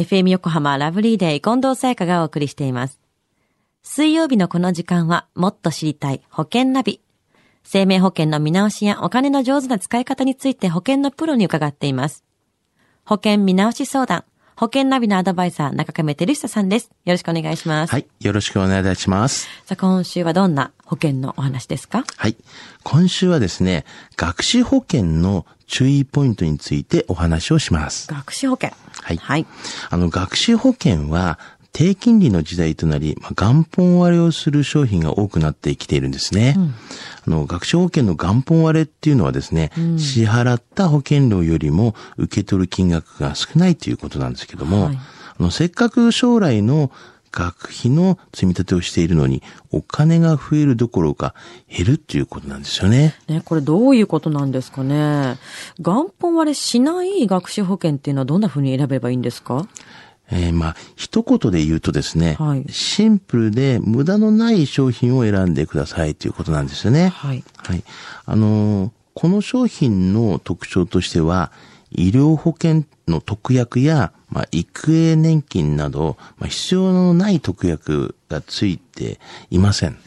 FM 横浜ラブリーデー近藤沙耶香がお送りしています。水曜日のこの時間はもっと知りたい保険ナビ。生命保険の見直しやお金の上手な使い方について保険のプロに伺っています。保険見直し相談、保険ナビのアドバイザー中亀照久さんです。よろしくお願いします。はい。よろしくお願いいたします。さあ今週はどんな保険のお話ですか？はい。今週はですね、学資保険の注意ポイントについてお話をします。学資保険。はいはい。あの、学資保険は、低金利の時代となり、まあ、元本割れをする商品が多くなってきているんですね。あの、学資保険の元本割れっていうのはですね、支払った保険料よりも受け取る金額が少ないということなんですけども、はいあの、せっかく将来の学費の積み立てをしているのに、お金が増えるどころか減るっていうことなんですよね。ね、これどういうことなんですかね。元本割れしない学資保険っていうのはどんな風に選べばいいんですか？えーまあ、一言で言うとですね、はいシンプルで無駄のない商品を選んでくださいということなんですよね。はい。はい。あのーこの商品の特徴としては、医療保険の特約や、まあ、育英年金など、まあ、必要のない特約がついていません。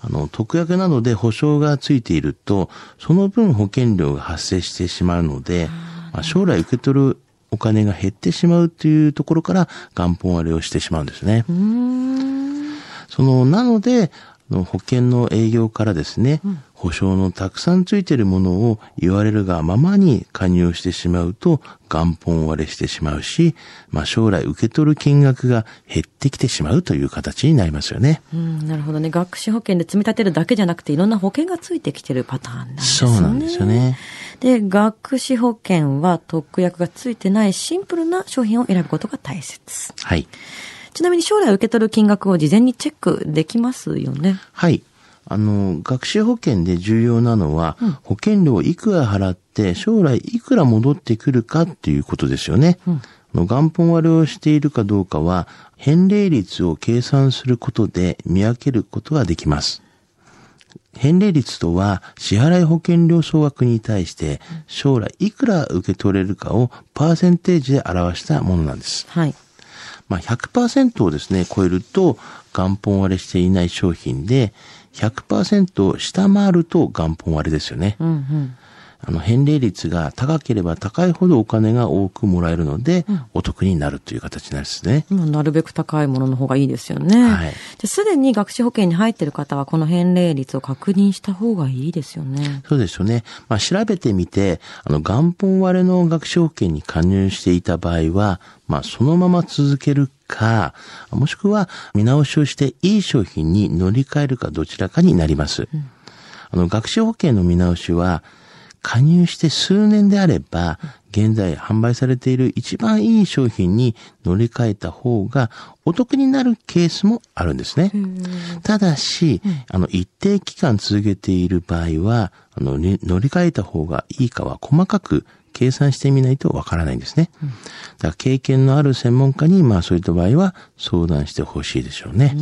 あの、特約などで保証がついていると、その分保険料が発生してしまうので、まあ、将来受け取るお金が減ってしまうというところから元本割れをしてしまうんですね。その、なので、あの保険の営業からですね、保証のたくさんついているものを言われるがままに加入してしまうと元本割れしてしまうし、まあ将来受け取る金額が減ってきてしまうという形になりますよね。うん、なるほどね。学資保険で積み立てるだけじゃなくていろんな保険がついてきてるパターンなんですね。そうなんですよ。ね。で、学資保険は特約がついてないシンプルな商品を選ぶことが大切。はい。ちなみに将来受け取る金額を事前にチェックできますよね。はい。あの、学資保険で重要なのは、保険料をいくら払って将来いくら戻ってくるかっていうことですよね。あの元本割れをしているかどうかは、返礼率を計算することで見分けることができます。返礼率とは、支払い保険料総額に対して、将来いくら受け取れるかをパーセンテージで表したものなんです。はい。まあ、100%をですね、超えると元本割れしていない商品で、100%を下回ると元本割れですよね。うんうん。あの、返礼率が高ければ高いほどお金が多くもらえるので、お得になるという形になるんですね。まあなるべく高いものの方がいいですよね。はいで、すでに学資保険に入っている方はこの返礼率を確認した方がいいですよね。そうですよね。まあ、調べてみて、あの、元本割れの学資保険に加入していた場合は、まあ、そのまま続けるか、もしくは見直しをしていい商品に乗り換えるかどちらかになります。あの、学資保険の見直しは、加入して数年であれば、現在販売されている一番いい商品に乗り換えた方がお得になるケースもあるんですね。ただし、あの、一定期間続けている場合は、あの、に乗り換えた方がいいかは細かく計算してみないとわからないんですね。だから経験のある専門家に、まあそういった場合は相談してほしいでしょうね。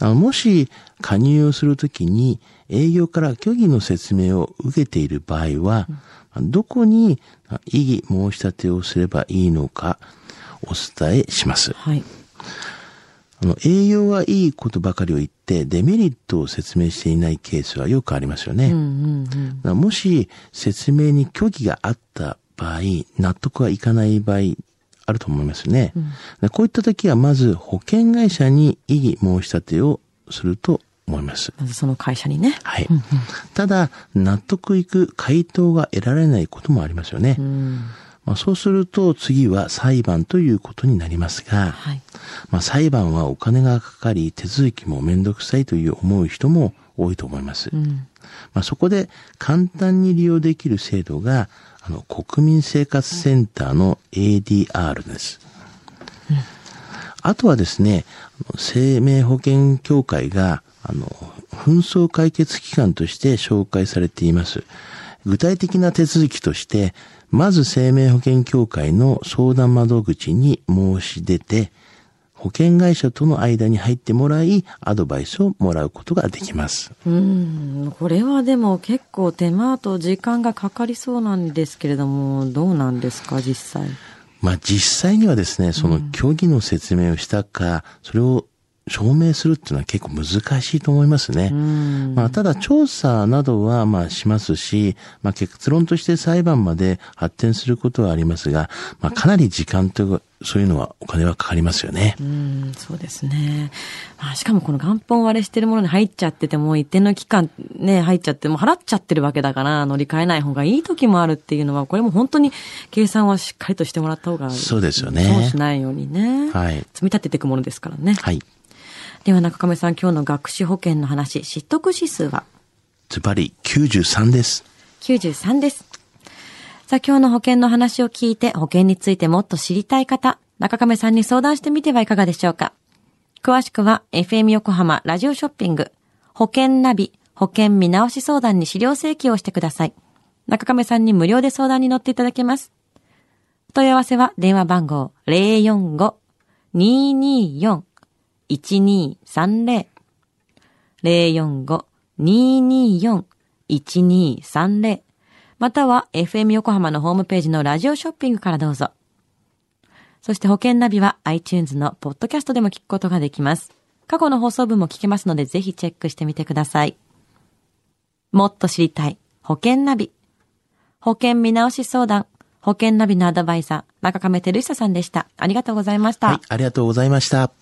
あのもし加入をするときに営業から虚偽の説明を受けている場合は、どこに異議申し立てをすればいいのかお伝えします。はい。あの、営業はいいことばかりを言って、デメリットを説明していないケースはよくありますよね。うんうんうん。もし説明に虚偽があった場合、納得はいかない場合、あると思いますよね。でこういった時はまず保険会社に異議申し立てをすると思います。まずその会社にね。はい。ただ、納得いく回答が得られないこともありますよね。うん。まあ、そうすると次は裁判ということになりますが、はい。まあ、裁判はお金がかかり手続きもめんどくさいという思う人も多いと思います。うん。まあ、そこで簡単に利用できる制度が、あの、国民生活センターの ADR です。あとはですね、生命保険協会が、あの、紛争解決機関として紹介されています。具体的な手続きとして、まず生命保険協会の相談窓口に申し出て、保険会社との間に入ってもらい、アドバイスをもらうことができます。うん。これはでも結構手間と時間がかかりそうなんですけれども、どうなんですか、実際？まあ実際にはですね、その競技の説明をしたか、それを証明するっていうのは結構難しいと思いますね。まあ、ただ調査などはまあしますし、まあ、結論として裁判まで発展することはありますが、まあ、かなり時間とそういうのはお金はかかりますよね。うん、そうですね。まあ、しかもこの元本割れしてるものに入っちゃってても、一定の期間ね、入っちゃって、も払っちゃってるわけだから、乗り換えない方がいい時もあるっていうのは、これも本当に計算はしっかりとしてもらった方がいい。そうですよね。そうしないようにね。はい。積み立てていくものですからね。はい。では中亀さん、今日の学資保険の話、知得指数は？ズバリ93です。93です。さあ、今日の保険の話を聞いて、保険についてもっと知りたい方、中亀さんに相談してみてはいかがでしょうか？詳しくは、FM 横浜ラジオショッピング、保険ナビ、保険見直し相談に資料請求をしてください。中亀さんに無料で相談に乗っていただけます。問い合わせは電話番号045-224 1230 045-224-1230または FM 横浜のホームページのラジオショッピングからどうぞ。そして保険ナビは iTunes のポッドキャストでも聞くことができます。過去の放送分も聞けますのでぜひチェックしてみてください。もっと知りたい保険ナビ。保険見直し相談。保険ナビのアドバイザー、中亀照久さんでした。ありがとうございました。はい、ありがとうございました。